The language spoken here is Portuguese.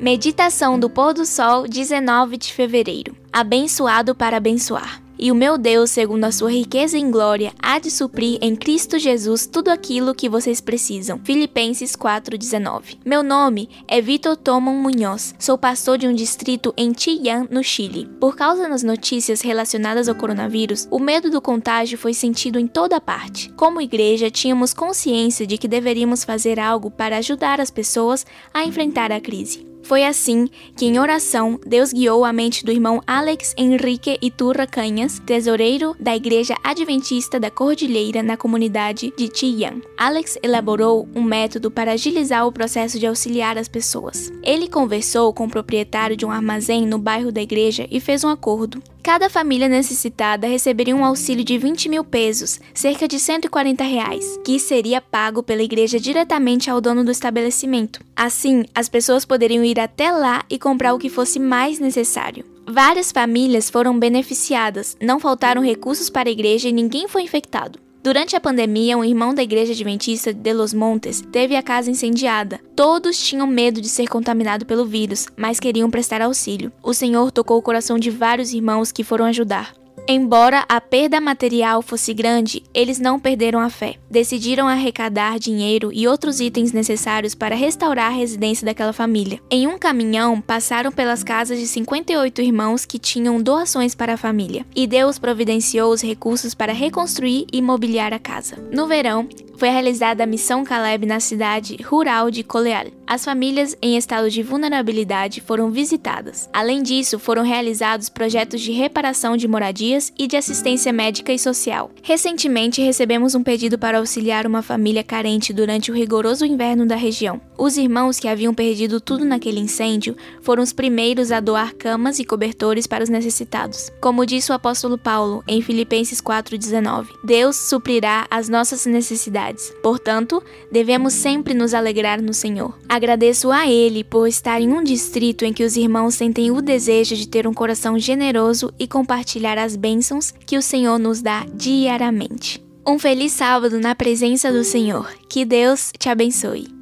Meditação do pôr do sol, 19 de fevereiro. Abençoado para abençoar. E o meu Deus, segundo a sua riqueza em glória, há de suprir em Cristo Jesus tudo aquilo que vocês precisam. Filipenses 4:19. Meu nome é Vitor Tomon Munhoz. Sou pastor de um distrito em Chillán, no Chile. Por causa das notícias relacionadas ao coronavírus, o medo do contágio foi sentido em toda parte. Como igreja, tínhamos consciência de que deveríamos fazer algo para ajudar as pessoas a enfrentar a crise. Foi assim que, em oração, Deus guiou a mente do irmão Alex Henrique Iturra Canhas, tesoureiro da Igreja Adventista da Cordilheira na comunidade de Tiyan. Alex elaborou um método para agilizar o processo de auxiliar as pessoas. Ele conversou com o proprietário de um armazém no bairro da igreja e fez um acordo. Cada família necessitada receberia um auxílio de 20 mil pesos, cerca de 140 reais, que seria pago pela igreja diretamente ao dono do estabelecimento. Assim, as pessoas poderiam ir até lá e comprar o que fosse mais necessário. Várias famílias foram beneficiadas, não faltaram recursos para a igreja e ninguém foi infectado. Durante a pandemia, um irmão da igreja adventista de Los Montes teve a casa incendiada. Todos tinham medo de ser contaminado pelo vírus, mas queriam prestar auxílio. O Senhor tocou o coração de vários irmãos que foram ajudar. Embora a perda material fosse grande, eles não perderam a fé. Decidiram arrecadar dinheiro e outros itens necessários para restaurar a residência daquela família. Em um caminhão, passaram pelas casas de 58 irmãos que tinham doações para a família, e Deus providenciou os recursos para reconstruir e mobiliar a casa. No verão, foi realizada a Missão Caleb na cidade rural de Coleal. As famílias em estado de vulnerabilidade foram visitadas. Além disso, foram realizados projetos de reparação de moradias e de assistência médica e social. Recentemente, recebemos um pedido para auxiliar uma família carente durante o rigoroso inverno da região. Os irmãos que haviam perdido tudo naquele incêndio foram os primeiros a doar camas e cobertores para os necessitados. Como disse o apóstolo Paulo em Filipenses 4:19, Deus suprirá as nossas necessidades Portanto, devemos sempre nos alegrar no Senhor. Agradeço a Ele por estar em um distrito em que os irmãos sentem o desejo de ter um coração generoso e compartilhar as bênçãos que o Senhor nos dá diariamente. Um feliz sábado na presença do Senhor. Que Deus te abençoe.